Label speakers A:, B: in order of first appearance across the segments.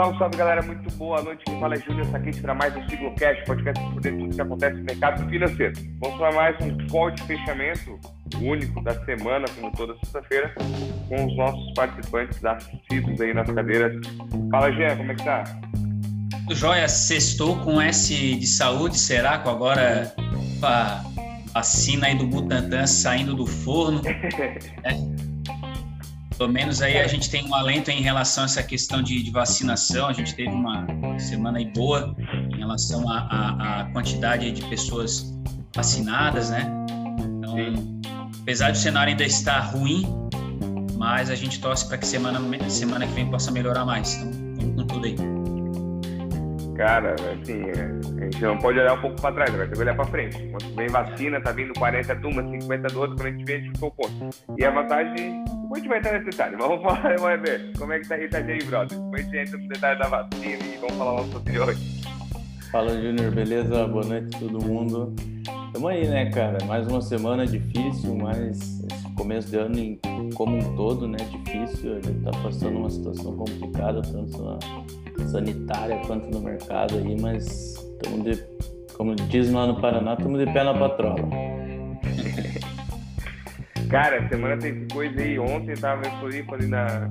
A: Salve, salve galera, muito boa noite. Quem fala é Júlio Saquete para mais um Ciclocast, podcast por dentro tudo que acontece no mercado financeiro. Vamos para mais um call de fechamento único da semana, como toda sexta-feira, com os nossos participantes assíduos aí nas cadeiras. Fala, Jean, como é que tá?
B: Joia, sextou com S de saúde, será? Com agora a vacina aí do Butantan saindo do forno. é. Pelo menos aí a gente tem um alento em relação a essa questão de, de vacinação. A gente teve uma semana aí boa em relação à quantidade de pessoas vacinadas, né? Então, apesar do cenário ainda estar ruim, mas a gente torce para que semana, semana que vem possa melhorar mais. Então, vamos com tudo aí.
A: Cara, assim, a gente não pode olhar um pouco para trás, vai ter que olhar para frente. Quando vem vacina, tá vindo 40 turmas, 50 do outro, quando a gente vê, a gente ficou, pô. E a vantagem gente vai entrar nesse detalhe. Vamos falar, vamos ver como é que tá a Itajaí, brother. Depois a gente entra no detalhe da vacina e vamos falar logo sobre hoje.
C: Fala, Júnior, beleza? Boa noite todo mundo. Tamo aí, né, cara? Mais uma semana difícil, mas esse começo de ano como um todo, né, difícil. A gente tá passando uma situação complicada, tanto na sanitária quanto no mercado aí, mas de, como diz lá no Paraná, estamos de pé na patrola.
A: Cara, semana tem coisa aí. Ontem tava em Floripa ali na,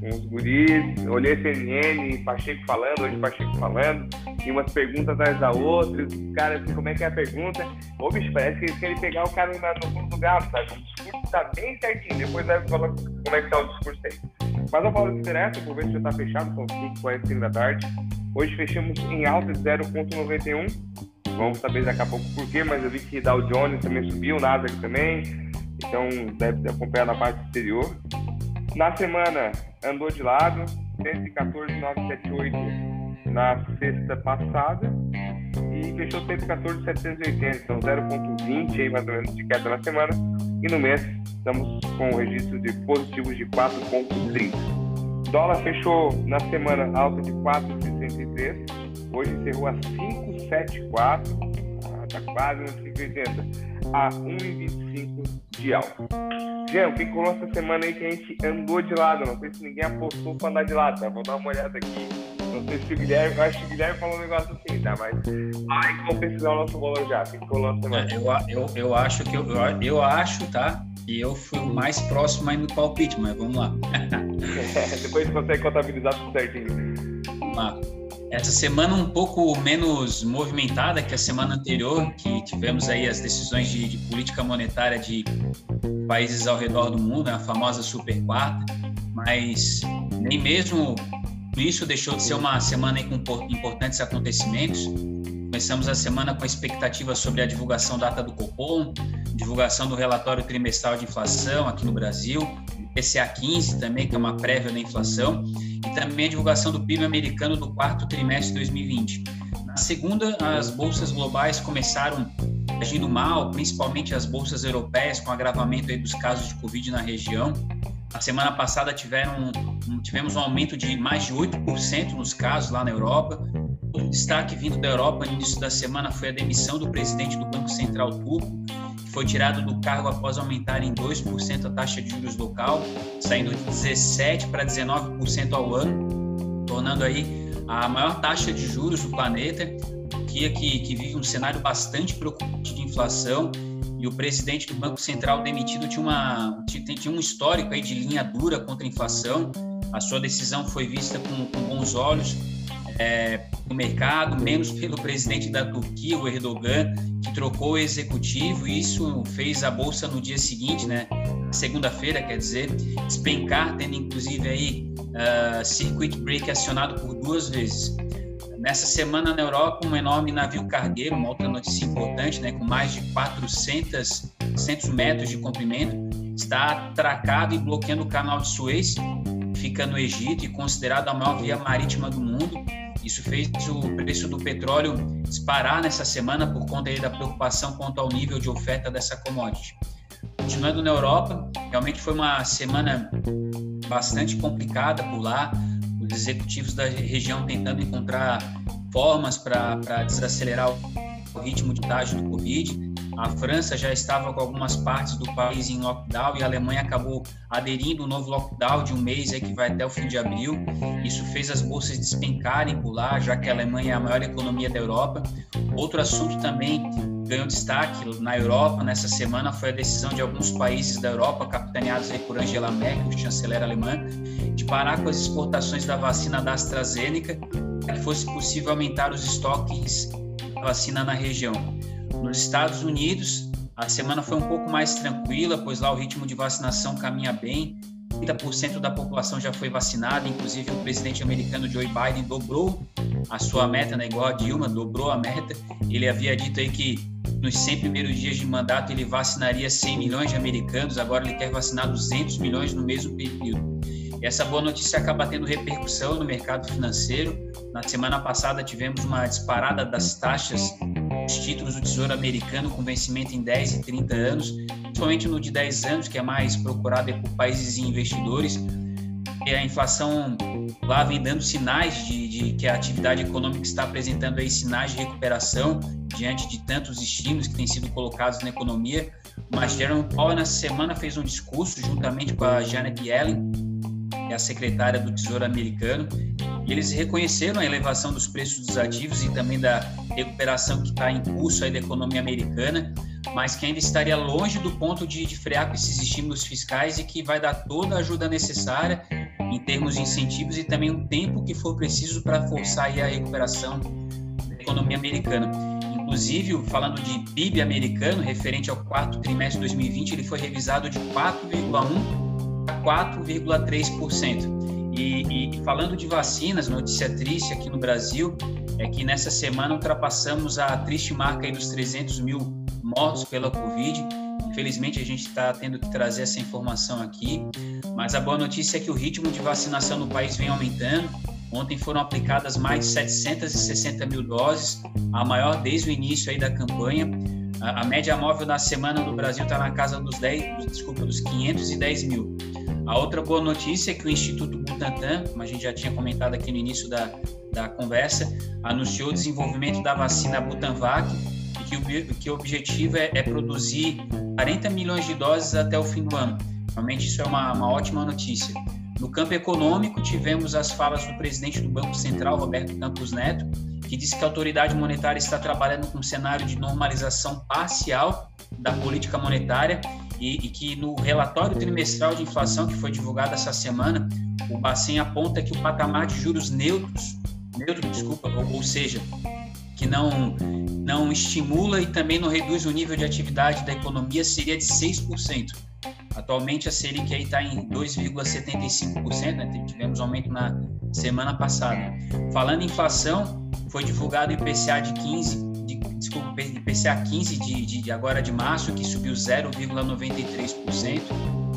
A: com os guris, olhei CNN, Pacheco falando, hoje Pacheco falando, e umas perguntas atrás da outra, os caras, assim, como é que é a pergunta? Ô, bicho, parece que eles querem pegar o cara no fundo do galo, sabe? O discurso tá bem certinho, depois vai falar como é que tá o discurso aí. Mas eu falo interessa, por ver se já tá fechado, são 5h45 da tarde. Hoje fechamos em alta de 0,91. Vamos saber daqui a pouco por quê, mas eu vi que Dow Jones também subiu, Nasdaq também, então deve acompanhar na parte exterior. Na semana andou de lado, 114,978 na sexta passada e fechou 114,780, então 0,20 aí mais ou menos de queda na semana. E no mês estamos com o registro de positivos de 4,30. Dólar fechou na semana alta de 4,63, hoje encerrou a 5,74, está ah, quase nos 5,80 a 1,25 alta. Jean, o que rolou essa semana aí que a gente andou de lado? Não sei se ninguém apostou para andar de lado, tá? Vou dar uma olhada aqui. Não sei se o Guilherme, eu acho que o Guilherme falou um negócio assim, tá? Mas aí vamos pesquisar o nosso valor já. O que rolou essa semana?
B: Eu, eu, eu acho que eu, eu, eu acho, tá? E eu fui o mais próximo aí no palpite, mas vamos lá.
A: depois você consegue contabilizar tudo certinho.
B: Vamos lá. Essa semana um pouco menos movimentada que a semana anterior, que tivemos aí as decisões de, de política monetária de países ao redor do mundo, a famosa super quarta, mas nem mesmo isso deixou de ser uma semana com importantes acontecimentos. Começamos a semana com a expectativa sobre a divulgação data do Copom, divulgação do relatório trimestral de inflação aqui no Brasil, PCA 15 também, que é uma prévia da inflação, e também a divulgação do PIB americano do quarto trimestre de 2020. Na segunda, as bolsas globais começaram agindo mal, principalmente as bolsas europeias, com agravamento dos casos de Covid na região. Na semana passada tiveram, tivemos um aumento de mais de 8% nos casos lá na Europa. O destaque vindo da Europa no início da semana foi a demissão do presidente do Banco Central Turco, foi tirado do cargo após aumentar em 2% a taxa de juros local, saindo de 17% para 19% ao ano, tornando aí a maior taxa de juros do planeta, que, que vive um cenário bastante preocupante de inflação e o presidente do Banco Central demitido tinha, uma, tinha um histórico aí de linha dura contra a inflação. A sua decisão foi vista com, com bons olhos é, no mercado, menos pelo presidente da Turquia, o Erdogan, que trocou o executivo, e isso fez a bolsa no dia seguinte, né, segunda-feira, quer dizer, despencar, tendo inclusive aí uh, circuit break acionado por duas vezes. Nessa semana na Europa, um enorme navio cargueiro, uma outra notícia importante, né, com mais de 400, 400 metros de comprimento, está atracado e bloqueando o canal de Suez, fica no Egito e considerado a maior via marítima do mundo. Isso fez o preço do petróleo disparar nessa semana por conta da preocupação quanto ao nível de oferta dessa commodity. Continuando na Europa, realmente foi uma semana bastante complicada por lá os executivos da região tentando encontrar formas para desacelerar o ritmo de estágio do Covid. A França já estava com algumas partes do país em lockdown e a Alemanha acabou aderindo um novo lockdown de um mês aí que vai até o fim de abril. Isso fez as bolsas despencarem por lá, já que a Alemanha é a maior economia da Europa. Outro assunto também ganhou destaque na Europa nessa semana foi a decisão de alguns países da Europa, capitaneados aí por Angela Merkel, chanceler alemã, de parar com as exportações da vacina da AstraZeneca para que fosse possível aumentar os estoques da vacina na região. Nos Estados Unidos, a semana foi um pouco mais tranquila, pois lá o ritmo de vacinação caminha bem. 30% da população já foi vacinada, inclusive o presidente americano Joe Biden dobrou a sua meta, né, igual a Dilma, dobrou a meta. Ele havia dito aí que nos 100 primeiros dias de mandato ele vacinaria 100 milhões de americanos, agora ele quer vacinar 200 milhões no mesmo período. E essa boa notícia acaba tendo repercussão no mercado financeiro. Na semana passada tivemos uma disparada das taxas títulos do Tesouro Americano com vencimento em 10 e 30 anos, principalmente no de 10 anos, que é mais procurado por países e investidores. E a inflação lá vem dando sinais de, de, que a atividade econômica está apresentando aí sinais de recuperação diante de tantos estímulos que têm sido colocados na economia. Mas Jerome Powell nessa semana fez um discurso juntamente com a Janet Yellen, que é a secretária do Tesouro americano, eles reconheceram a elevação dos preços dos ativos e também da recuperação que está em curso aí da economia americana, mas que ainda estaria longe do ponto de, de frear com esses estímulos fiscais e que vai dar toda a ajuda necessária em termos de incentivos e também o tempo que for preciso para forçar a recuperação da economia americana. Inclusive, falando de PIB americano, referente ao quarto trimestre de 2020, ele foi revisado de 4,1% a 4,3%. E, e, falando de vacinas, notícia triste aqui no Brasil é que nessa semana ultrapassamos a triste marca dos 300 mil mortos pela Covid. Infelizmente, a gente está tendo que trazer essa informação aqui, mas a boa notícia é que o ritmo de vacinação no país vem aumentando. Ontem foram aplicadas mais de 760 mil doses, a maior desde o início aí da campanha. A, a média móvel na semana no Brasil está na casa dos 10, desculpa, dos 510 mil. A outra boa notícia é que o Instituto Butantan, como a gente já tinha comentado aqui no início da, da conversa, anunciou o desenvolvimento da vacina Butanvac e que o, que o objetivo é, é produzir 40 milhões de doses até o fim do ano. Realmente isso é uma, uma ótima notícia. No campo econômico, tivemos as falas do presidente do Banco Central, Roberto Campos Neto, que disse que a autoridade monetária está trabalhando com um cenário de normalização parcial da política monetária e, e, que no relatório trimestral de inflação que foi divulgado essa semana, o Bacen aponta que o patamar de juros neutros, neutro, desculpa, ou, ou seja, que não não estimula e também não reduz o nível de atividade da economia seria de 6%. Atualmente a Selic está em 2,75%, né? tivemos aumento na semana passada. Falando em inflação, foi divulgado o IPCA de 15 desculpa, IPCA 15 de, de, de agora de março, que subiu 0,93%.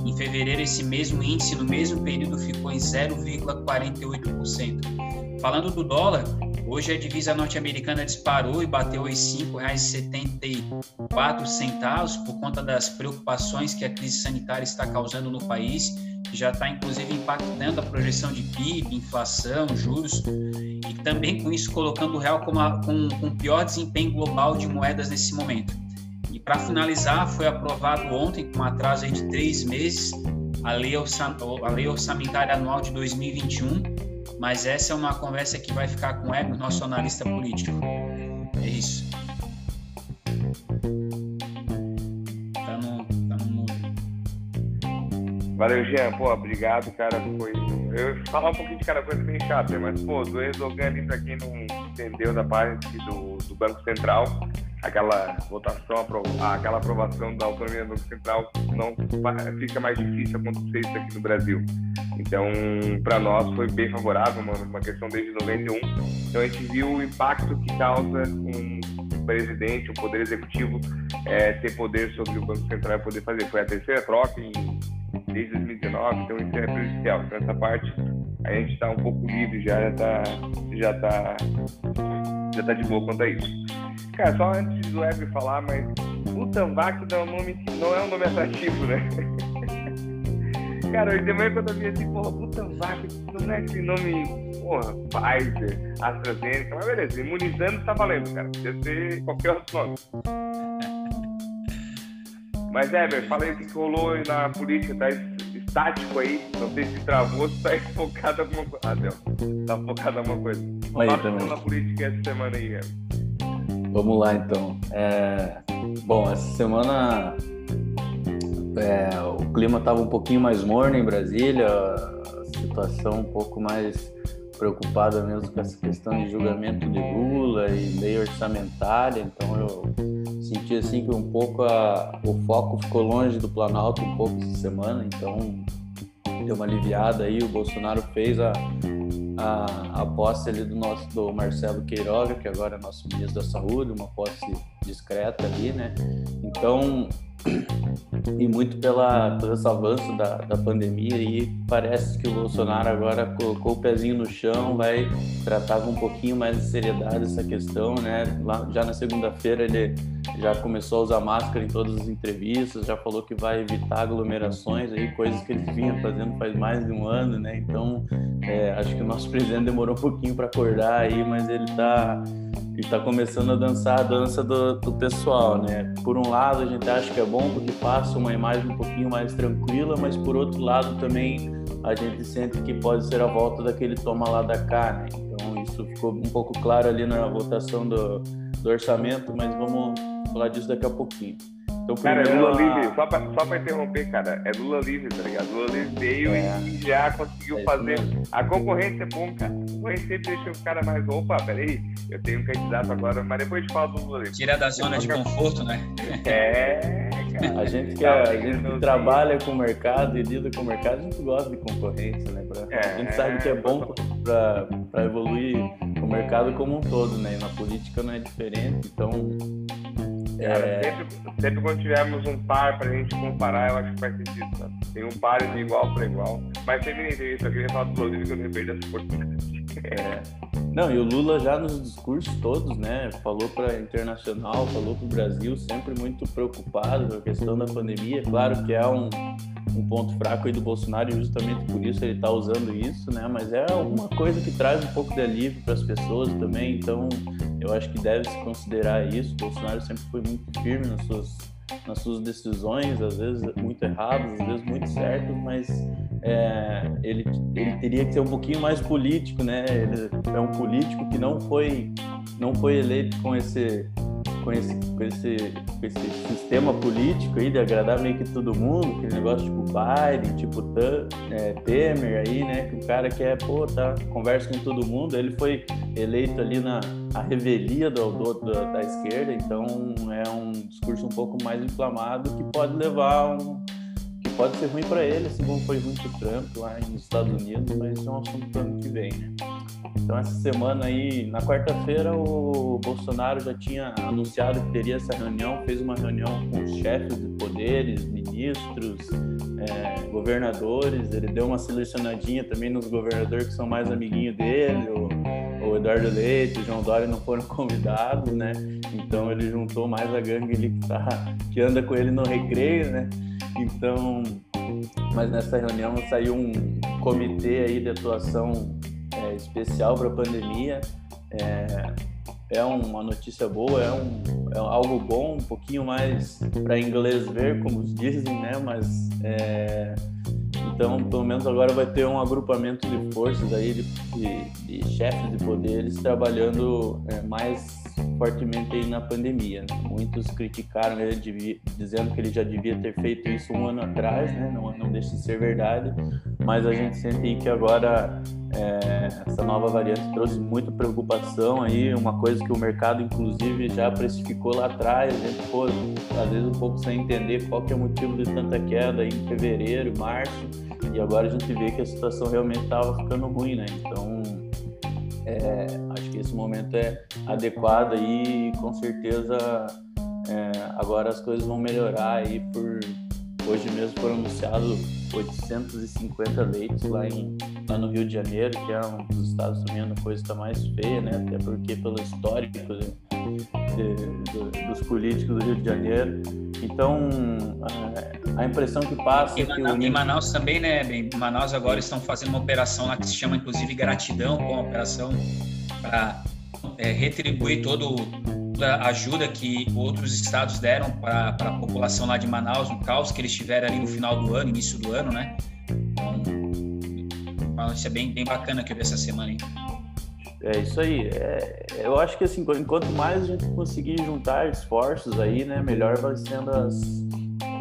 B: Em fevereiro, esse mesmo índice, no mesmo período, ficou em 0,48%. Falando do dólar, hoje a divisa norte-americana disparou e bateu os R$ 5,74 por conta das preocupações que a crise sanitária está causando no país que já está inclusive impactando a projeção de PIB, inflação, juros, e também com isso colocando o real como a, com, o pior desempenho global de moedas nesse momento. E para finalizar, foi aprovado ontem, com atraso de três meses, a lei, a lei orçamentária anual de 2021, mas essa é uma conversa que vai ficar com o Hélio, nosso analista político. É isso.
A: Valeu, Jean. Pô, obrigado, cara. Foi... Eu falar um pouquinho de cada coisa bem chata, mas, pô, do Erdogan ali, pra quem não entendeu da parte do, do Banco Central, aquela votação, aquela aprovação da autonomia do Banco Central não fica mais difícil acontecer isso aqui no Brasil. Então, para nós foi bem favorável, uma, uma questão desde 91. Então, a gente viu o impacto que causa um presidente, o poder executivo, é, ter poder sobre o Banco Central e poder fazer. Foi a terceira troca em desde 2019, então isso é prejudicial. Então essa parte a gente está um pouco livre já, já está já tá, já tá de boa quanto a isso. Cara, só antes do Web falar, mas Butanvac não é um nome, não é um nome atrativo, né? Cara, hoje de manhã quando eu vi assim, porra, Butanvac, não é esse nome, porra, Pfizer, AstraZeneca, mas beleza, imunizando tá valendo, cara. Podia ser qualquer outro nome. Mas, Eber, fala aí o que rolou na política, tá estático aí, não sei se travou, se tá focado em alguma coisa. Ah, deu. Tá focado em alguma coisa.
C: Aí, também.
A: na política essa semana aí, Eber.
C: Vamos lá, então. É... Bom, essa semana é, o clima estava um pouquinho mais morno em Brasília, a situação um pouco mais preocupada mesmo com essa questão de julgamento de Lula e lei orçamentária, então eu senti assim que um pouco a, o foco ficou longe do Planalto um pouco essa semana, então deu uma aliviada aí, o Bolsonaro fez a, a, a posse ali do nosso do Marcelo Queiroga, que agora é nosso ministro da Saúde, uma posse discreta ali, né? Então e muito pela, pelo esse avanço da, da pandemia e parece que o Bolsonaro agora colocou o pezinho no chão, vai tratar com um pouquinho mais de seriedade essa questão, né? Lá, já na segunda-feira ele já começou a usar máscara em todas as entrevistas, já falou que vai evitar aglomerações aí, coisas que ele vinha fazendo faz mais de um ano, né? Então, é, acho que o nosso presidente demorou um pouquinho para acordar aí, mas ele está e está começando a dançar a dança do, do, pessoal, né? Por um lado, a gente acha que é bom porque passa uma imagem um pouquinho mais tranquila, mas por outro lado também a gente sente que pode ser a volta daquele toma lá da cá, né? Então isso ficou um pouco claro ali na votação do, do orçamento, mas vamos falar disso daqui a pouquinho.
A: Então, cara, é Lula livre, só pra, só pra interromper, cara, é Lula livre, tá ligado? Lula livre veio é. e já conseguiu é fazer. Mesmo. A concorrência é bom, cara. A concorrência sempre deixa o cara mais. Opa, peraí, eu tenho um candidato agora, mas depois de fala do Lula livre.
B: Tira da zona de conforto, né?
A: É,
C: cara. A gente que, a, a gente que trabalha com o mercado e lida com o mercado, a gente gosta de concorrência, né? Pra, é, a gente sabe que é bom pra, pra evoluir o mercado como um todo, né? E na política não é diferente, então
A: é... sempre, sempre quando tivermos um par pra gente comparar, eu acho que faz sentido, sabe? Tem um par de igual para igual. Mas terminei isso, eu queria falar do que eu não perdi essa oportunidade.
C: É. Não, e o Lula já nos discursos todos, né, falou para internacional, falou para o Brasil, sempre muito preocupado com a questão da pandemia. Claro que é um, um ponto fraco aí do Bolsonaro e justamente por isso ele está usando isso, né? Mas é uma coisa que traz um pouco de alívio para as pessoas também. Então, eu acho que deve se considerar isso. O Bolsonaro sempre foi muito firme nas suas nas suas decisões, às vezes muito erradas, às vezes muito certas, mas é, ele, ele teria que ser um pouquinho mais político, né? Ele é um político que não foi não foi eleito com esse com esse, com esse, com esse sistema político aí de agradar meio que todo mundo, aquele negócio tipo Biden, tipo é, Temer aí, né? Que o cara quer, pô, tá, conversa com todo mundo. Ele foi eleito ali na a revelia do, do, do, da esquerda, então é um discurso um pouco mais inflamado que pode levar um. que pode ser ruim para ele, assim como foi pro Trump lá nos Estados Unidos, mas isso é um assunto para ano que vem, né? Então, essa semana aí, na quarta-feira, o Bolsonaro já tinha anunciado que teria essa reunião, fez uma reunião com os chefes de poderes, ministros, é, governadores. Ele deu uma selecionadinha também nos governadores que são mais amiguinhos dele. O, o Eduardo Leite, o João Dória não foram convidados, né? Então, ele juntou mais a gangue ali que, tá, que anda com ele no recreio, né? Então, mas nessa reunião saiu um comitê aí de atuação é, especial para a pandemia. É, é uma notícia boa, é, um, é algo bom, um pouquinho mais para inglês ver, como dizem, né? Mas é, então, pelo menos agora vai ter um agrupamento de forças aí, de, de, de chefes de poderes trabalhando é, mais fortemente aí na pandemia. Né? Muitos criticaram ele, dizendo que ele já devia ter feito isso um ano atrás, né? não, não deixa de ser verdade, mas a gente sente aí que agora é, essa nova variante trouxe muita preocupação aí, uma coisa que o mercado inclusive já precificou lá atrás, a gente pô, às vezes um pouco sem entender qual que é o motivo de tanta queda em fevereiro, março, e agora a gente vê que a situação realmente estava ficando ruim, né? Então é, acho que esse momento é adequado aí e com certeza é, agora as coisas vão melhorar aí por hoje mesmo foram anunciados 850 leitos lá, em, lá no Rio de Janeiro, que é um dos estados também a coisa está mais feia, né? Até porque pelo histórico de, de, de, dos políticos do Rio de Janeiro. Então, a, a impressão que passa
B: e,
C: é que...
B: O... Em Manaus também, né? Em Manaus agora estão fazendo uma operação lá que se chama, inclusive, Gratidão, com a operação para é, retribuir todo toda a ajuda que outros estados deram para a população lá de Manaus, no caos que eles tiveram ali no final do ano, início do ano, né? Então, isso é bem, bem bacana que eu vi essa semana aí.
C: É isso aí. É, eu acho que assim, enquanto mais a gente conseguir juntar esforços aí, né, melhor vai sendo as,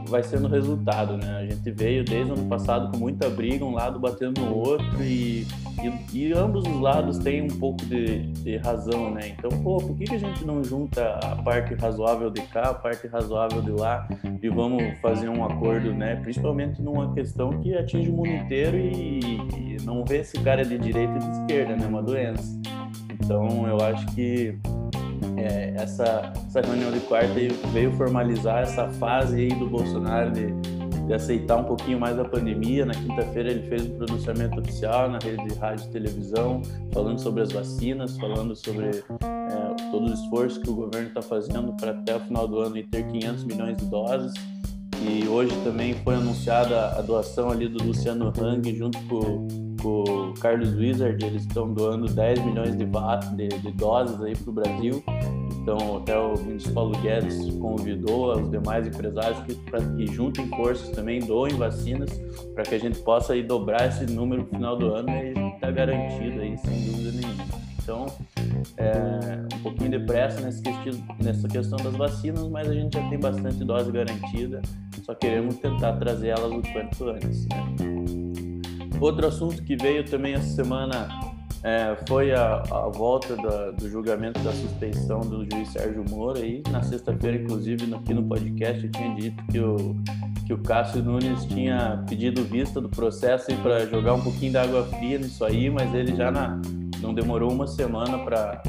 C: vai sendo o resultado, né? A gente veio desde o ano passado com muita briga, um lado batendo no outro e, e, e ambos os lados têm um pouco de, de, razão, né? Então, pô, por que, que a gente não junta a parte razoável de cá, a parte razoável de lá e vamos fazer um acordo, né? Principalmente numa questão que atinge o mundo inteiro e, e não vê se cara é de direita e de esquerda, né? Uma doença. Então, eu acho que é, essa, essa reunião de quarta veio formalizar essa fase aí do Bolsonaro de, de aceitar um pouquinho mais a pandemia. Na quinta-feira ele fez um pronunciamento oficial na rede de rádio e televisão, falando sobre as vacinas, falando sobre é, todo o esforço que o governo está fazendo para até o final do ano ter 500 milhões de doses. E hoje também foi anunciada a doação ali do Luciano Hang junto com, com o Carlos Wizard. Eles estão doando 10 milhões de, de, de doses aí para o Brasil. Então, até o ministro Paulo Guedes convidou os demais empresários que, para que juntem forças também, doem vacinas, para que a gente possa aí dobrar esse número no final do ano e está garantido aí, sem dúvida nenhuma. Então, é, um pouquinho de pressa nesse nessa questão das vacinas, mas a gente já tem bastante dose garantida, só queremos tentar trazer elas o quanto antes. Né? Outro assunto que veio também essa semana é, foi a, a volta da, do julgamento da suspeição do juiz Sérgio Moro. Aí, na sexta-feira, inclusive, aqui no podcast, eu tinha dito que o, que o Cássio Nunes tinha pedido vista do processo para jogar um pouquinho de água fria nisso aí, mas ele já na, não demorou uma semana para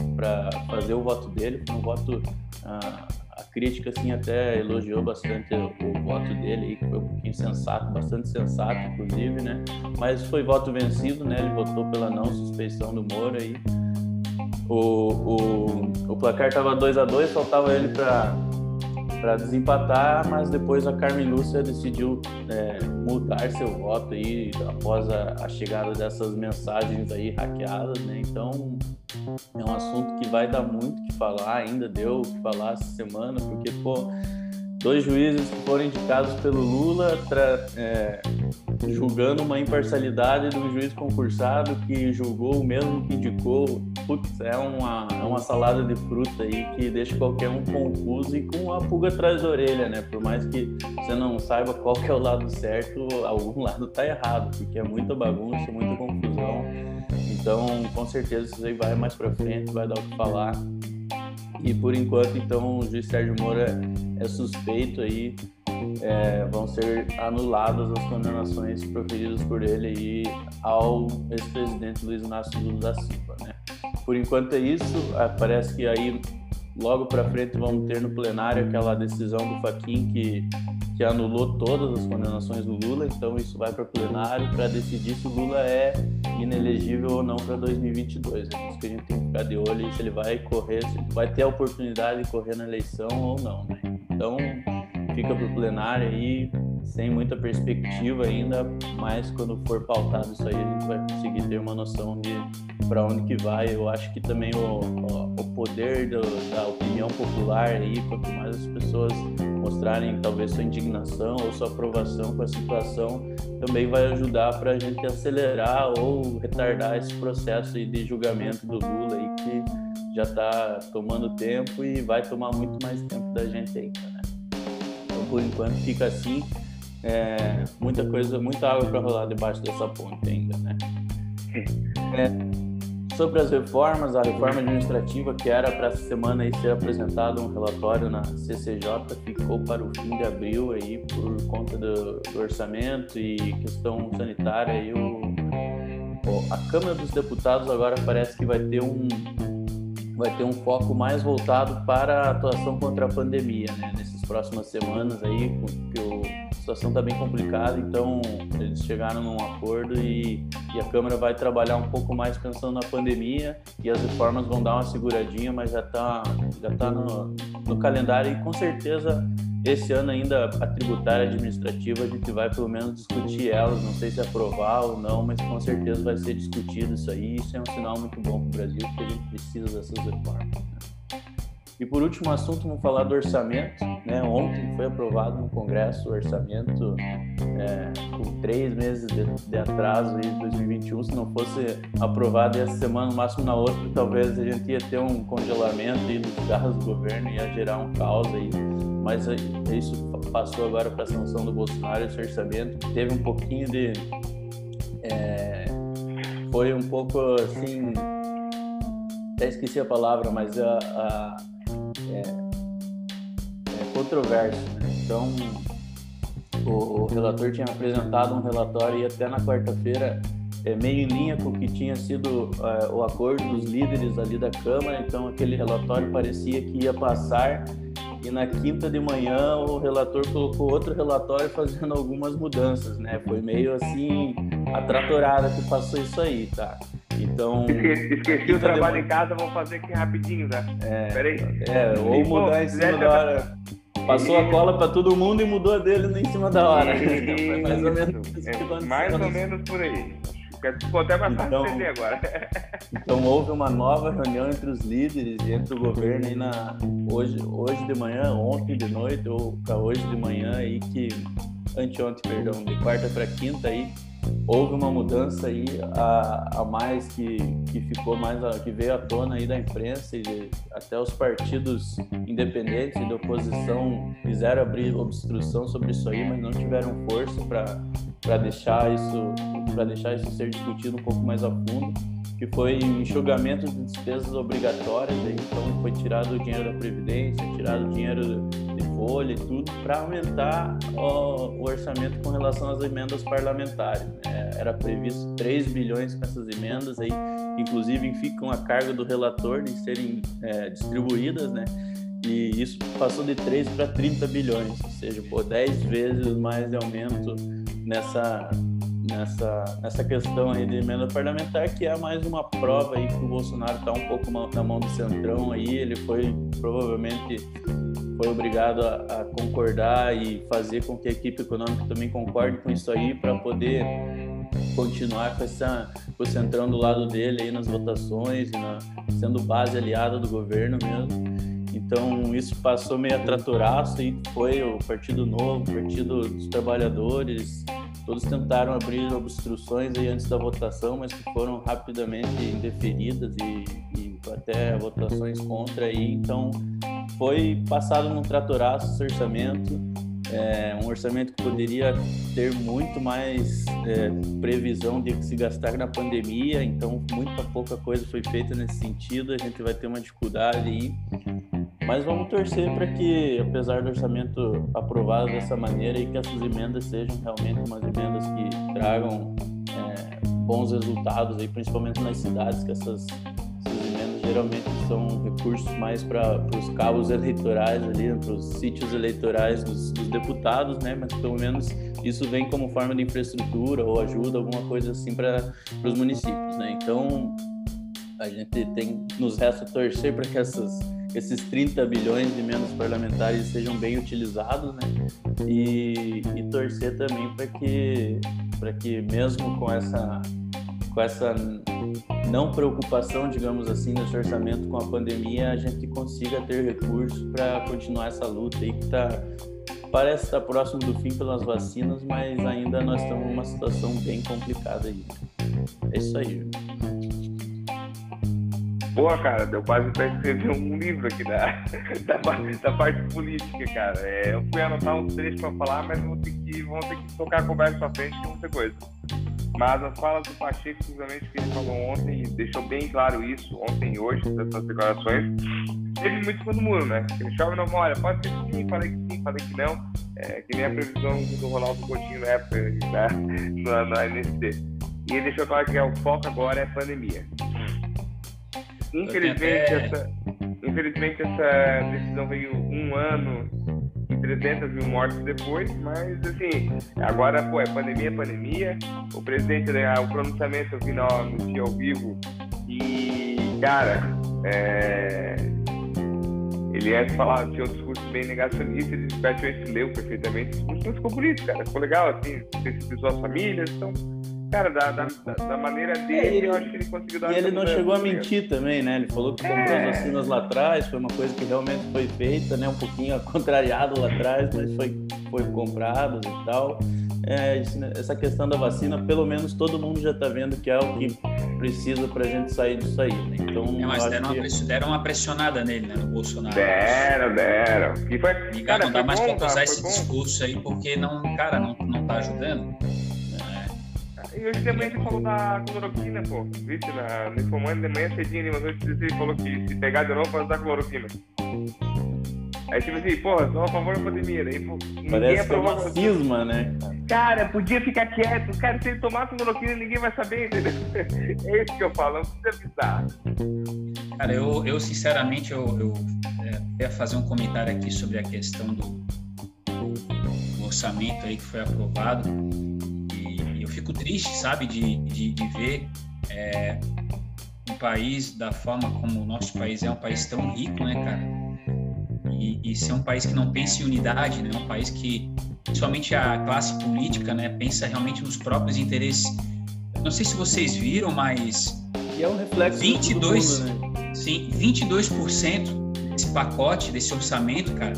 C: fazer o voto dele. Foi um voto. Ah, a crítica assim até elogiou bastante o, o voto dele, que foi um pouquinho sensato, bastante sensato, inclusive, né? Mas foi voto vencido, né? Ele votou pela não suspeição do Moro aí. O, o, o placar estava 2 a 2 faltava ele para para desempatar, mas depois a Carmen Lúcia decidiu é, mudar seu voto aí após a, a, chegada dessas mensagens aí hackeadas, né? Então é um assunto que vai dar muito que falar, ainda deu que falar essa semana, porque pô, dois juízes que foram indicados pelo Lula é, julgando uma imparcialidade do juiz concursado que julgou o mesmo que indicou. Putz, é uma, é uma salada de fruta aí que deixa qualquer um confuso e com a pulga atrás da orelha, né? Por mais que você não saiba qual que é o lado certo, algum lado tá errado, porque é muita bagunça, muita confusão. Então, com certeza isso aí vai mais para frente, vai dar o que falar. E por enquanto, então, o juiz Sérgio Moura é suspeito aí, é, vão ser anuladas as condenações proferidas por ele aí ao ex-presidente Luiz Inácio Lula da Silva, né? Por enquanto é isso, é, parece que aí logo para frente vamos ter no plenário aquela decisão do Faquin que que anulou todas as condenações do Lula, então isso vai para o plenário para decidir se o Lula é inelegível ou não para 2022. É isso que a gente tem que ficar de olho e se ele vai correr, se ele vai ter a oportunidade de correr na eleição ou não. Né? Então fica para o plenário aí, sem muita perspectiva ainda, mas quando for pautado isso aí, a gente vai conseguir ter uma noção de para onde que vai. Eu acho que também o, o, poder do, da opinião popular aí, quanto mais as pessoas mostrarem talvez sua indignação ou sua aprovação com a situação, também vai ajudar para a gente acelerar ou retardar esse processo de julgamento do Lula aí que já está tomando tempo e vai tomar muito mais tempo da gente ainda, né? Por enquanto fica assim, é, muita coisa, muita água para rolar debaixo dessa ponte ainda, né? É, sobre as reformas, a reforma administrativa que era para essa semana aí ser apresentado um relatório na CCJ ficou para o fim de abril aí por conta do, do orçamento e questão sanitária aí o, a Câmara dos Deputados agora parece que vai ter um vai ter um foco mais voltado para a atuação contra a pandemia, né? Nessas próximas semanas aí, que o situação está bem complicada, então eles chegaram num acordo e, e, a Câmara vai trabalhar um pouco mais pensando na pandemia e as reformas vão dar uma seguradinha, mas já está já tá no, no calendário e com certeza esse ano ainda a tributária administrativa a gente vai pelo menos discutir elas, não sei se aprovar ou não, mas com certeza vai ser discutido isso aí. Isso é um sinal muito bom para o Brasil, porque a gente precisa dessas reformas. Né? E por último assunto, vamos falar do orçamento. Né? Ontem foi aprovado no Congresso o orçamento é, com três meses de, de atraso em 2021. Se não fosse aprovado essa semana, no máximo na outra, talvez a gente ia ter um congelamento aí dos carros do governo, ia gerar um caos aí. Mas isso passou agora para a sanção do Bolsonaro, esse orçamento. Teve um pouquinho de. É, foi um pouco assim. Até esqueci a palavra, mas a, a é, é controverso. Né? Então, o, o, relator tinha apresentado um relatório e até na quarta-feira é, meio em linha com o que tinha sido é, o acordo dos líderes ali da Câmara. Então, aquele relatório parecia que ia passar e na quinta de manhã o relator colocou outro relatório fazendo algumas mudanças, né? Foi meio assim a tratorada que passou isso aí, tá? Então.
A: Esqueci, esqueci o trabalho de... em casa, vou fazer aqui rapidinho, né?
C: É, Peraí. É, ou mudar em cima da hora. Passou a cola para todo mundo e mudou a dele em cima da hora.
A: Foi mais ou menos, é, mais ou menos por aí. Mais então, entender agora.
C: então houve uma nova reunião entre os líderes e entre o governo aí na, hoje, hoje de manhã, ontem de noite, ou para hoje de manhã aí que. Anteontem, perdão, de quarta para quinta aí, houve uma mudança aí a, a mais que, que ficou mais a, que veio à tona aí da imprensa e de, até os partidos independentes e da oposição quiseram abrir obstrução sobre isso aí, mas não tiveram força para deixar isso para deixar isso ser discutido um pouco mais a fundo, que foi enxugamento de despesas obrigatórias, então foi tirado o dinheiro da previdência, tirado o dinheiro de folha e tudo para aumentar o, o, orçamento com relação às emendas parlamentares. Né? Era previsto 3 bilhões com essas emendas aí, inclusive ficam a cargo do relator de serem é, distribuídas, né? E isso passou de 3 para 30 bilhões, ou seja, por 10 vezes mais de aumento nessa, nessa, nessa questão aí de emenda parlamentar, que é mais uma prova aí que o Bolsonaro está um pouco na mão do centrão aí, ele foi provavelmente foi obrigado a, a, concordar e fazer com que a equipe econômica também concorde com isso aí para poder continuar com essa centrão do lado dele aí nas votações, na, sendo base aliada do governo mesmo. Então isso passou meio a tratoraço e foi o Partido Novo, o Partido dos Trabalhadores, todos tentaram abrir obstruções aí antes da votação, mas que foram rapidamente indeferidas e, e até votações contra aí. Então foi passado num tratoraço esse orçamento, é, um orçamento que poderia ter muito mais é, previsão de se gastar na pandemia, então muita pouca coisa foi feita nesse sentido, a gente vai ter uma dificuldade aí. Mas vamos torcer para que, apesar do orçamento aprovado dessa maneira, e que essas emendas sejam realmente umas emendas que tragam é, bons resultados, aí, principalmente nas cidades, que essas, geralmente são recursos mais para os cabos eleitorais ali, para os sítios eleitorais dos, dos, deputados, né? Mas pelo menos isso vem como forma de infraestrutura ou ajuda, alguma coisa assim para os municípios, né? Então a gente tem nos resta torcer para que essas esses 30 bilhões de menos parlamentares sejam bem utilizados, né? E, e torcer também para que, para que mesmo com essa, com essa não preocupação, digamos assim, nesse orçamento com a pandemia, a gente consiga ter recursos para continuar essa luta aí que está parece estar próximo do fim pelas vacinas, mas ainda nós estamos numa situação bem complicada aí. É isso aí.
A: Boa, cara, deu quase pra escrever um livro aqui da, da, da parte política, cara. É, eu fui anotar uns trechos pra falar, mas vou ter que, vamos ter que tocar a conversa pra frente, que é muita coisa. Mas as falas do Pacheco, principalmente, que ele falou ontem, deixou bem claro isso, ontem e hoje, nessas declarações, teve muito todo mundo, né? Ele chove não molha, pode ser que sim, falei que sim, falei que não. É, que nem a previsão do Ronaldo Coutinho na época, né? na, na. E ele deixou claro que é, o foco agora é pandemia. Infelizmente, até... essa, infelizmente, essa decisão veio um ano e 300 mil mortes depois, mas assim, agora pô, é pandemia, pandemia. O presidente, né, o pronunciamento vi no, dia ao vivo e, cara, é, ele é falado, tinha um discurso bem negacionista, ele esse leu perfeitamente, o discurso ficou bonito, cara, ficou legal, assim, sensibilizou as famílias, então Cara, da, da, da maneira dele, é, ele, eu acho que ele conseguiu dar
C: E ele não chegou a mentir também, né? Ele falou que comprou é. as vacinas lá atrás, foi uma coisa que realmente foi feita, né? Um pouquinho contrariado lá atrás, mas foi, foi comprado e tal. É, essa questão da vacina, pelo menos todo mundo já está vendo que é o que precisa para a gente sair disso aí. Né? Então,
B: é, mas deram, que... uma, deram uma pressionada nele, né, no Bolsonaro.
A: Deram, deram.
B: E foi, e, cara, não dá mais para usar esse bom. discurso aí, porque não, cara, não, não tá ajudando.
A: E hoje de manhã ele falou da cloroquina, pô. Viste, na, no informando de manhã cedinho, mas hoje ele falou que se pegar de novo, vai usar cloroquina. Aí tipo assim, porra, sou a favor da pandemia. Daí, pô,
C: Parece que é uma cisma, né?
A: Cara, podia ficar quieto. Cara, se ele tomasse cloroquina, ninguém vai saber, entendeu? É isso que eu falo, não precisa avisar.
B: Cara, eu, eu sinceramente, eu, eu é, ia fazer um comentário aqui sobre a questão do, do orçamento aí que foi aprovado fico triste, sabe, de, de, de ver é, um país da forma como o nosso país é um país tão rico, né, cara? E, e ser um país que não pensa em unidade, né? Um país que, principalmente a classe política, né, pensa realmente nos próprios interesses. Não sei se vocês viram, mas
C: e é um reflexo 22, mundo,
B: né? sim, 22% desse pacote, desse orçamento, cara.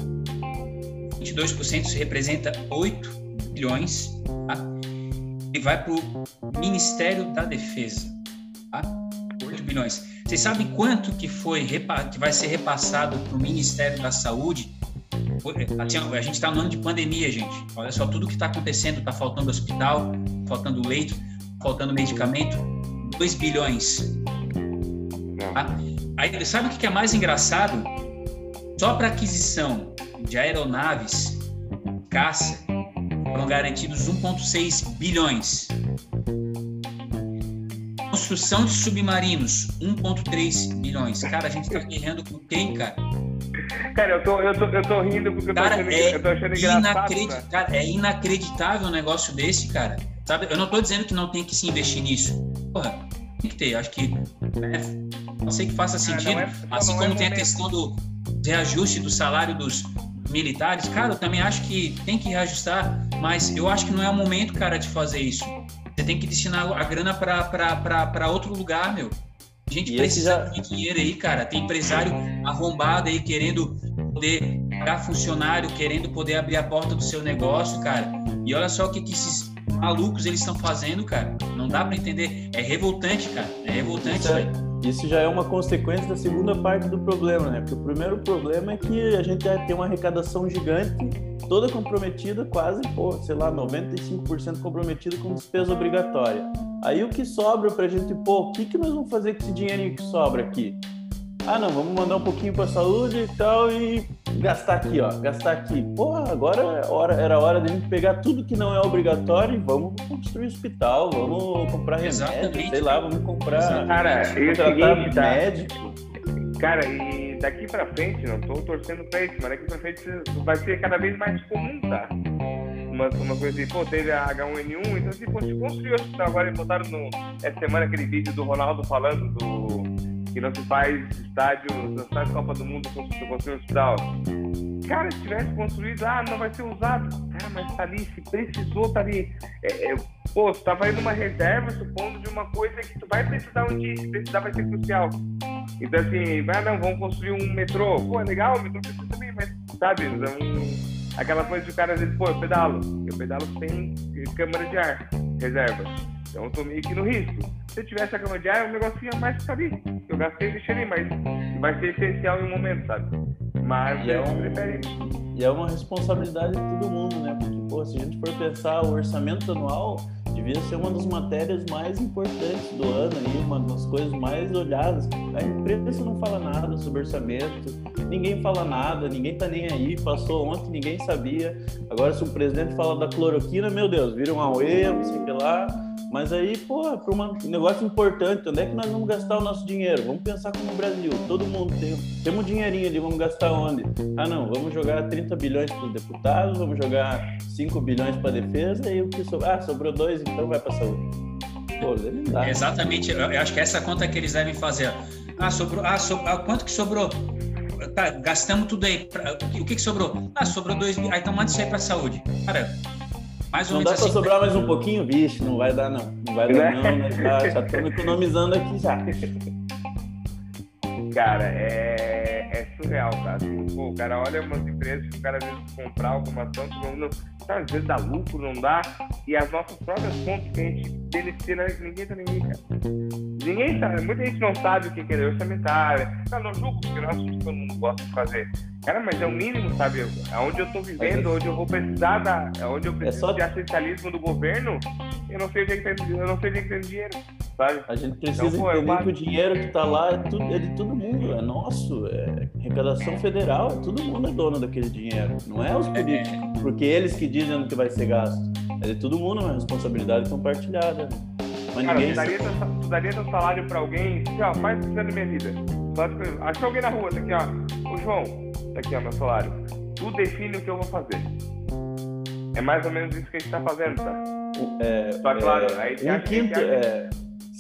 B: 22% isso representa 8 bilhões e vai para o Ministério da Defesa. Tá? 8 bilhões. Vocês sabem quanto que foi que vai ser repassado para o Ministério da Saúde? Assim, a gente está no ano de pandemia, gente. Olha só tudo que está acontecendo. Está faltando hospital, faltando leito, faltando medicamento. 2 bilhões. Tá? Aí, sabe o que é mais engraçado? Só para aquisição de aeronaves, caça, foram garantidos 1,6 bilhões. Construção de submarinos, 1,3 bilhões. Cara, a gente tá guerreando com quem, cara?
A: Cara, eu tô, eu tô, eu tô rindo porque
B: cara,
A: eu tô achando,
B: é
A: eu tô achando
B: engraçado. Cara, é inacreditável um negócio desse, cara. Sabe? Eu não tô dizendo que não tem que se investir nisso. Porra, tem que ter. Acho que. Né, não sei que faça sentido. É, assim como é tem a questão do reajuste do salário dos, militares, cara, eu também acho que tem que reajustar, mas eu acho que não é o momento, cara, de fazer isso. Você tem que destinar a grana para outro lugar, meu. A gente e precisa já... de dinheiro aí, cara. Tem empresário arrombado aí querendo poder pagar funcionário, querendo poder abrir a porta do seu negócio, cara. E olha só o que, que esses malucos eles estão fazendo, cara. Não dá para entender. É revoltante, cara. É revoltante, velho.
C: Isso já é uma consequência da segunda parte do problema, né? Porque o primeiro problema é que a gente já tem uma arrecadação gigante, toda comprometida, quase, pô, sei lá, 95% comprometida com despesa obrigatória. Aí o que sobra pra gente, pô, o que, que nós vamos fazer com esse dinheirinho que sobra aqui? Ah, não, vamos mandar um pouquinho para saúde e tal e gastar aqui, ó, gastar aqui. Porra, agora é hora, era hora de a gente pegar tudo que não é obrigatório e vamos construir hospital, vamos comprar remédio, Exatamente. sei lá, vamos comprar.
A: Cara, seguinte, tá? médico. Cara, e daqui para frente, não tô torcendo pra isso, mas daqui para frente vai ser cada vez mais comum, tá? Uma, uma coisa assim, pô, teve a H1N1, então se fosse construir o hospital agora e botaram no, essa semana aquele vídeo do Ronaldo falando do que não se faz estádio, não se faz Copa do Mundo construir hospital. Cara, se tivesse construído, ah, não vai ser usado. Cara, mas tá ali, se precisou, tá ali. É, é, pô, tu tava indo uma reserva, supondo de uma coisa que tu vai precisar um dia, se precisar vai ser crucial. Então, assim, vai, não, vamos construir um metrô. Pô, é legal, o metrô precisa também, mas, sabe, então, aquela coisa de o cara vezes, pô, eu pedalo. Eu pedalo sem câmara de ar, reserva. Então eu tô meio que no risco. Se eu tivesse a cama de ar, o negócio ia mais ficar ali. Eu gastei e deixei ali, mas vai ser essencial em um momento, sabe? Mas e é, um, prefere...
C: e é uma responsabilidade de todo mundo, né? Porque, pô, se a gente for pensar o orçamento anual, devia ser uma das matérias mais importantes do ano aí, uma das coisas mais olhadas. A imprensa não fala nada sobre orçamento, ninguém fala nada, ninguém tá nem aí, passou ontem, ninguém sabia. Agora se o presidente fala da cloroquina, meu Deus, vira um auê, não sei o que lá mas aí, pô, para um negócio importante, onde é que nós vamos gastar o nosso dinheiro? Vamos pensar como o Brasil, todo mundo tem, tem um dinheirinho ali, vamos gastar onde? Ah, não, vamos jogar 30 bilhões para os deputados, vamos jogar 5 bilhões para a defesa e o que sobrou? Ah, sobrou 2, então vai para saúde. Pô,
B: não. Exatamente, eu acho que essa conta que eles devem fazer. Ah, sobrou, ah, so, ah quanto que sobrou? Tá, gastamos tudo aí. Pra, o que, que sobrou? Ah, sobrou 2 bilhões. Ah, então manda isso aí para saúde. Cara, Mais ou
C: não
B: menos
C: dá
B: assim.
C: pra sobrar mais um pouquinho? Vixe, não vai dar não. Não vai dar não, né? Já, já estamos economizando aqui já.
A: Cara, é, é surreal, tá? Assim, pô, o cara olha umas empresas que o cara às comprar alguma ação, não, não, sabe, às vezes dá lucro, não dá. E as nossas próprias contas que a gente beneficia, né, ninguém tá ninguém, cara. Ninguém sabe, muita gente não sabe o que é orçamentária. Cara, não julgo, porque não é eu não gosto de fazer. Cara, mas é o mínimo, sabe? Aonde eu tô vivendo, onde eu vou precisar da. Onde eu preciso
C: só-
A: de assistencialismo do governo, eu não sei onde é que tem, eu não sei onde é que tem dinheiro, sabe?
C: A gente precisa
A: Então, pô, eu
C: entender
A: bato-
C: que o dinheiro que está lá é, tudo, é de todo mundo, é nosso, é arrecadação federal, todo mundo é dono daquele dinheiro, não é os políticos, porque eles que dizem onde que vai ser gasto, é de todo mundo, é uma responsabilidade compartilhada. Mas
A: Cara,
C: ninguém
A: tu daria, teu, tu daria teu salário pra alguém, assim, ó, faz o que na minha vida. Achou alguém na rua, tá aqui, ó. Ô João, tá aqui, ó, meu salário. Tu define o que eu vou fazer. É mais ou menos isso que a gente tá fazendo, tá?
C: é,
A: Só claro,
C: é,
A: aí
C: um quinto,
A: gente-
C: é,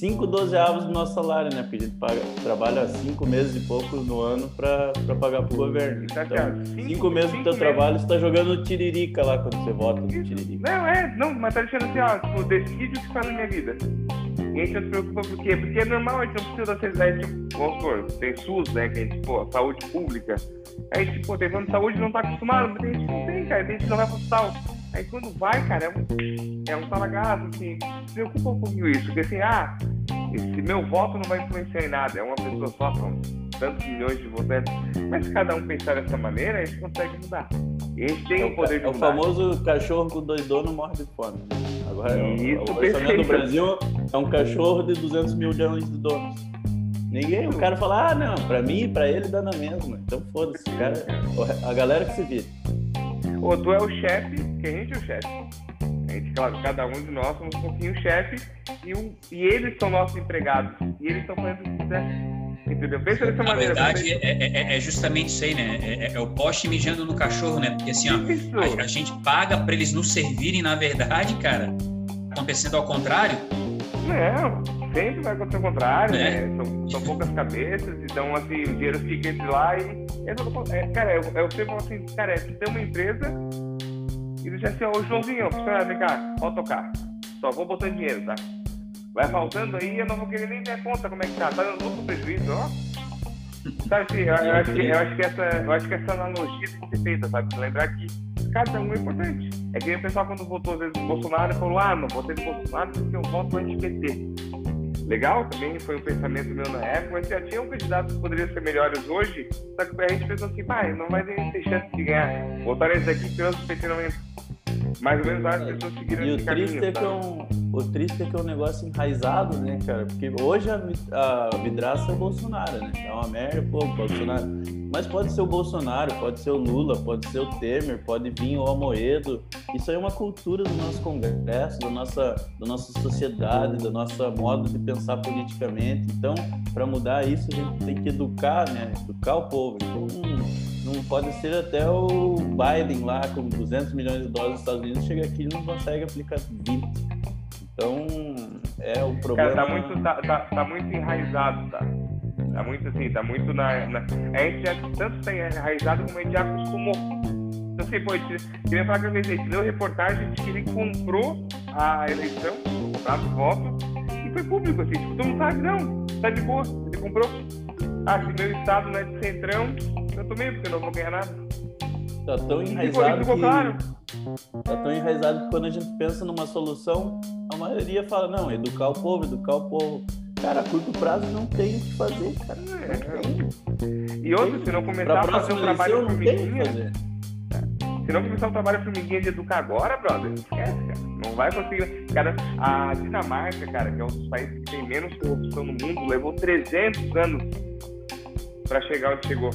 C: cinco dozeavos do nosso salário, né? A gente paga, trabalha cinco meses e pouco no ano para pagar pro governo.
A: Tá
C: Então, cinco,
A: Cinco-
C: meses do teu trabalho, você tá jogando tiririca lá quando você vota no tiririca.
A: Não, é, não, mas tá deixando assim, ó, tipo, decide o que faz na minha vida. E a gente não se preocupa por quê? Porque é normal, a gente não precisa da sociedade, tipo, vamos supor, tem SUS, né, que a gente, pô, saúde pública. Aí, tipo, tem plano de saúde não tá acostumado, mas tem gente que não tem, cara, tem gente que não vai pro hospital. Aí quando vai, cara, é um, é um talagaço, assim, se preocupa um pouquinho isso, porque assim, ah, esse meu voto não vai influenciar em nada, é uma pessoa só, são tantos milhões de votantes. Mas se cada um pensar dessa maneira, a gente consegue mudar. E gente tem
C: É
A: o poder de
C: é o
A: mudar.
C: famoso cachorro com dois donos morre de fome. né? Agora, o-
A: Isso,
C: o orçamento do
A: perfeito.
C: Brasil é um cachorro de 200 milhões de donos. Ninguém, o cara fala, ah, não, pra mim e pra ele dá na mesma. Então foda-se, o cara, a galera que se vira.
A: Ou tu é o chefe, que a gente é o chefe. A gente, claro, cada um de nós somos um pouquinho chefe e, um, e eles são nossos empregados. E eles estão fazendo o que quiser. Entendeu? Pensa dessa
B: Na
A: maneira.
B: verdade,
A: pensa-
B: é, é- é justamente isso aí, né? É, é o poste mijando no cachorro, né? Porque assim, ó, a, a gente paga pra eles nos servirem, na verdade, cara, acontecendo ao contrário.
A: Não, sempre vai acontecer o contrário,
B: É.
A: né? São, são poucas cabeças, então assim, o dinheiro fica entre lá e. É, é, cara, eu, eu sempre falo assim, cara, é tu ter uma empresa e dizer assim, ô Joãozinho, funcionário, vem cá, pode tocar. Só vou botando dinheiro, tá? Vai faltando aí, eu não vou querer nem ver a conta como é que tá. Tá dando lucro prejuízo, ó. Sabe assim, eu, eu acho que, eu, acho que essa, eu acho que essa analogia tem que ser feita, sabe? Lembrar que cada um é importante. É que o pessoal quando votou às vezes no Bolsonaro falou, ah, não votei no Bolsonaro porque eu voto anti-PT. Legal, também foi um pensamento meu na época, mas já tinham candidatos que poderiam ser melhores hoje, só que a gente pensou assim, pai, não vai ter chance de ganhar. Votaram esse aqui pelo PT não entra. Mais ou menos várias pessoas seguiram
C: E o
A: esse
C: triste,
A: caminho.
C: é que é um, o triste é que é um negócio enraizado, né, cara? Porque hoje a, a vidraça é o Bolsonaro, né? É uma merda, pô, Bolsonaro. Mas pode ser o Bolsonaro, pode ser o Lula, pode ser o Temer, pode vir o Almoedo. Isso aí é uma cultura do nosso Congresso, da nossa, da nossa sociedade, do nosso modo de pensar politicamente. Então, para mudar isso, a gente tem que educar, né? Educar o povo. Então, não, não pode ser até o Biden lá com 200 milhões de dólares nos Estados Unidos, chega aqui e não consegue aplicar 20. Então, é o problema.
A: Cara, tá muito, tá, tá, tá muito enraizado, tá? Tá muito assim, tá muito na. na... A gente já tanto tá enraizado como a gente já acostumou. Então, assim, pô, a gente, queria falar que a gente leu reportagem de que ele comprou a eleição, o voto, e foi público, assim, tipo, todo mundo sabe, não, tá de boa, ele comprou. Ah, se meu estado não é de centrão, eu tomei, porque eu não vou ganhar nada.
C: Tá tão
A: ficou,
C: enraizado
A: ficou
C: que,
A: claro.
C: tá tão enraizado que quando a gente pensa numa solução, a maioria fala, não, educar o povo, educar o povo. Cara, a curto prazo não tem o que fazer, cara. Tem.
A: E outro, se não começar a fazer um trabalho formiguinha. Se não começar o trabalho formiguinha de educar agora, brother, esquece, cara. Não vai conseguir. Cara, a Dinamarca, cara, que é um dos países que tem menos corrupção no mundo, levou 300 anos pra chegar onde chegou.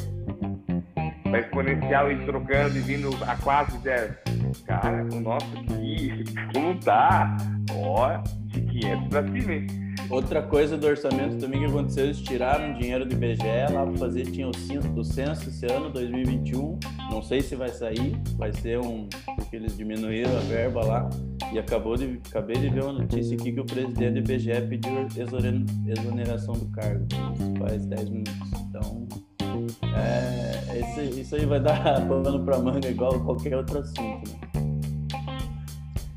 A: Exponencial e trocando e vindo a quase zero. Cara, o nosso aqui, como tá? Ó, de 500 pra cima, hein?
C: Outra coisa do orçamento também que aconteceu, eles tiraram dinheiro do IBGE lá para fazer, tinha o censo, o censo esse ano, 2021, não sei se vai sair, vai ser um, porque eles diminuíram a verba lá, e acabou de, acabei de ver uma notícia aqui que o presidente do IBGE pediu exoner- exoneração do cargo, faz 10 minutos, então, é, esse, isso aí vai dar pano pra manga igual qualquer outro assunto, né?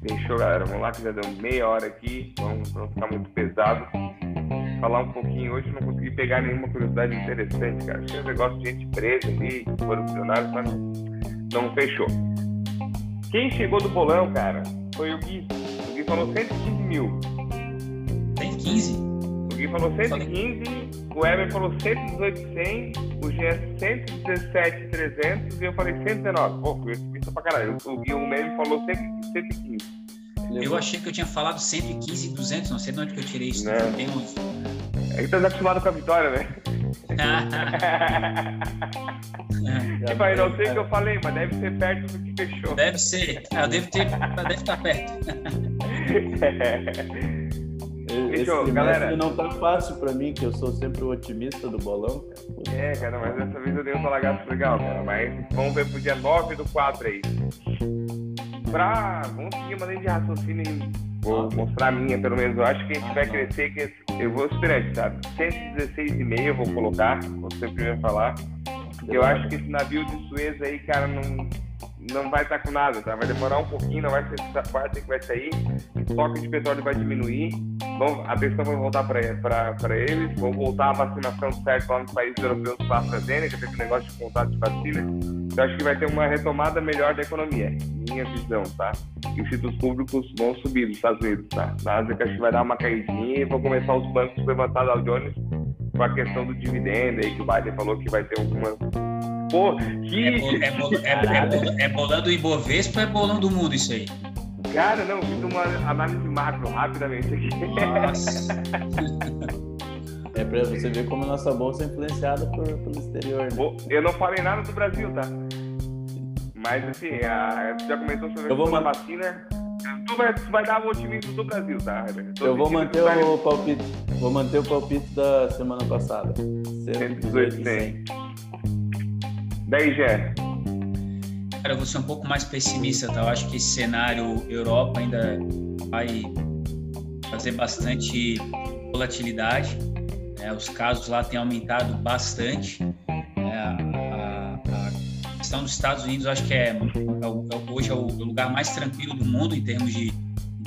A: Fechou, galera. Vamos lá que já deu meia hora aqui. Vamos não ficar muito pesado. Falar um pouquinho. Hoje não consegui pegar nenhuma curiosidade interessante, cara. Tinha um negócio de gente presa ali, corrupcionário, mas não fechou. Quem chegou do bolão, cara, foi o Gui. O Gui falou 115 mil.
B: 115?
A: O Gui falou 115, o Ever falou 118, 100, o Jean 117, 300 e eu falei 119. Pô, fui otimista pra caralho. O Gui, o Meme falou 115.
B: Eu achei que eu tinha falado 115 e 200, não sei de onde que eu tirei isso. Não. Tem uns...
A: É que tá acostumado com a vitória, né? tipo, aí não sei o que eu falei, mas deve ser perto do que fechou.
B: Deve ser. Eu devo ter. Deve estar perto.
C: Esse Fechou, galera. não tá fácil pra mim, que eu sou sempre o otimista do bolão.
A: Cara. É, cara, mas dessa vez eu dei um talagaço legal, cara. Mas vamos ver pro dia 9 do 4 aí. Pra. Vamos seguir uma linha de raciocínio e Vou mostrar a minha, pelo menos. Eu acho que a gente vai crescer, que eu vou esperar, sabe? 116,5 eu vou colocar, vou sempre vai falar. Eu acho que esse navio de Suez aí, cara, não não vai estar com nada, tá? Vai demorar um pouquinho, não vai ser essa quarta que vai sair, o estoque de petróleo vai diminuir, vão, a atenção vai voltar para eles, vão voltar a vacinação certo lá nos países europeus com a AstraZeneca, teve um negócio de contato de vacina. Então acho que vai ter uma retomada melhor da economia, minha visão, tá? Institutos públicos vão subir nos Estados Unidos, tá? Na Ásia acho que vai dar uma caidinha e vão começar os bancos levantar Dow Jones com a questão do dividendo aí que o Biden falou que vai ter algumas Pô, que.
B: É, bol, é, é, é, bolando o Ibovespa ou é bolando o mundo isso aí?
A: Cara, não, fiz uma análise macro rapidamente aqui. Nossa.
C: é pra você ver como a nossa bolsa é influenciada por, pelo exterior. Né?
A: Eu não falei nada do Brasil, tá? Mas assim, a, já comentou sobre
C: a
A: vacina. Tu vai, tu vai dar o otimismo do Brasil, tá?
C: eu vou manter o palpite. Vou manter o palpite da semana passada. 118 100.
A: 10 G.
B: Cara, eu vou ser um pouco mais pessimista, tá? Eu acho que esse cenário Europa ainda vai fazer bastante volatilidade. Né? Os casos lá têm aumentado bastante. É, a, a, questão dos Estados Unidos, acho que é, é, é hoje é o lugar mais tranquilo do mundo em termos de,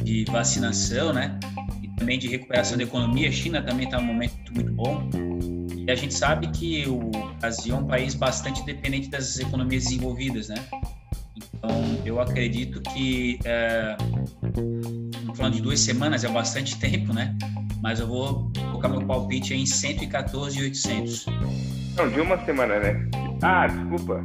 B: de vacinação, né? E também de recuperação da economia. A China também está num momento muito bom. E a gente sabe que o Brasil é um país bastante dependente das economias desenvolvidas, né? Então, eu acredito que, é, falando de duas semanas, é bastante tempo, né? Mas eu vou colocar meu palpite em 114,800.
A: Não, de uma semana, né? Ah, desculpa.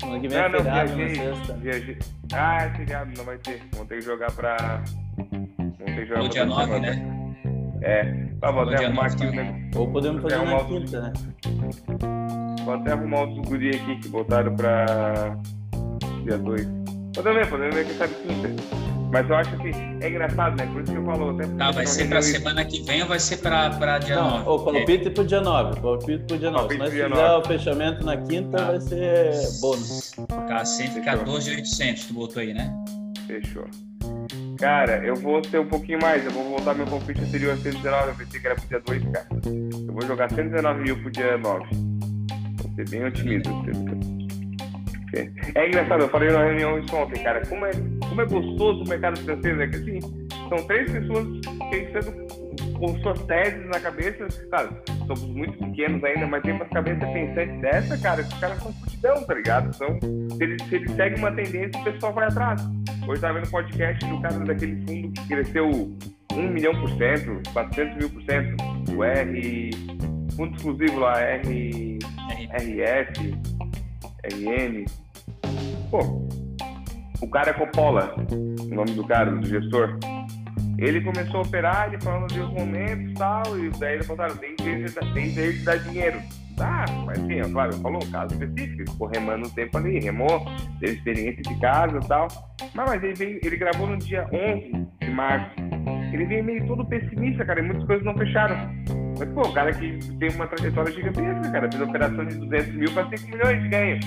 C: Semana que vem é feriado, viajei,
A: viajei. Ah, é feriado, não vai ter. Vou ter que jogar pra...
B: Vou ter que jogar no dia 9, né?
A: É, tá, vou até arrumar aqui o negócio.
C: Ou podemos fazer na quinta, né?
A: Vou até arrumar outros guri aqui que voltaram pra dia 2. Podemos ver, podemos ver quem sabe quinta. Mas eu acho que é engraçado, né? Por isso que eu falo. Até
B: tá, vai ser pra semana que vem ou vai ser pra, pra dia Não, 9?
C: Ou palpite é. pro dia 9. Palpite pro dia 9. Se nós fizer 9. o fechamento na quinta, tá. vai ser bônus.
B: Tá, 114,800 tu botou aí, né?
A: Fechou. Cara, eu vou ser um pouquinho mais. Eu vou voltar meu palpite anterior a 119. Eu pensei que era pro dia 2, cara. Eu vou jogar 119 mil pro dia 9. Vou ser bem otimista. É engraçado, eu falei na reunião isso ontem, cara. Como é, como é gostoso o mercado francês, é que assim, são três pessoas pensando com suas teses na cabeça. Claro, somos muito pequenos ainda, mas tem umas cabeças pensantes dessa, cara, que os caras são fudidão, tá ligado? Então, se eles seguem uma tendência, o pessoal vai atrás. Hoje estava vendo podcast do cara daquele fundo que cresceu 1 milhão por cento, 400 mil por cento, o R, fundo exclusivo lá, R, RF, RN. Pô, o cara é Coppola, o nome do cara, do gestor. Ele começou a operar, ele falando de os momentos e tal, e daí ele falou, tem jeito de dar dinheiro. Tá, mas sim, é claro, falou um caso específico, ficou remando um tempo ali, remou, teve experiência de casa e tal. Mas, mas ele, veio, ele gravou no dia 11 de março. Ele veio meio todo pessimista, cara, e muitas coisas não fecharam. Mas, pô, o cara que tem uma trajetória gigantesca, cara, fez operação de 200 mil para 5 milhões de ganho.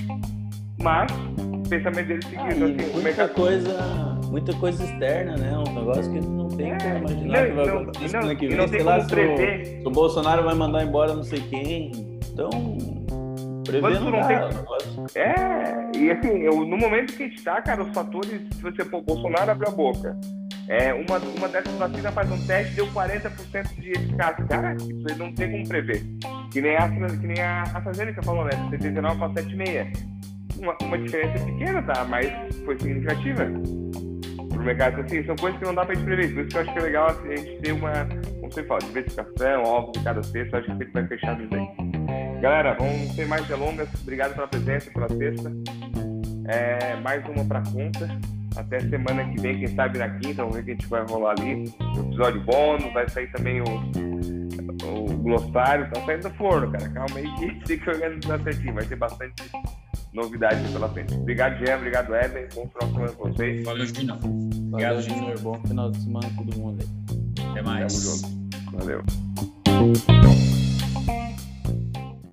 A: Mas, o pensamento dele seguiu. Ah,
C: assim, muita mercado... coisa, muita coisa externa, né? Um negócio que não tem é, como imaginar não, que vai acontecer semana que vem. Sei lá se o, se o Bolsonaro vai mandar embora não sei quem. Então, Prever não, não tem...
A: É, e assim, eu, no momento que a gente tá, cara, os fatores, se você for Bolsonaro abre a boca. É, uma, uma dessas vacinas faz um teste deu 40% de eficácia. Cara, isso aí não tem como prever. Que nem a, que nem a AstraZeneca falou, né? 79 para 7,6. Uma, uma diferença pequena, tá? Mas foi significativa pro mercado. Assim, são coisas que não dá pra gente prever. Por isso que eu acho que é legal assim, a gente ter uma, como você fala, diversificação, óbvio, de cada sexta. Acho que sempre vai fechar isso aí. Galera, vamos ter mais delongas. Obrigado pela presença, pela sexta. É, mais uma pra conta. Até semana que vem, quem sabe na quinta, vamos ver o que a gente vai rolar ali. O episódio bônus, vai sair também o, o glossário, tá saindo do forno, cara. Calma aí que tem que organizar certinho. Vai ter bastante novidades pela frente. Obrigado, Jean. Obrigado, Eden. Bom final de semana com vocês.
B: Valeu, Junior.
C: Obrigado, Junior. Bom final de semana a todo mundo aí.
B: Até mais.
A: Tamo junto. Valeu.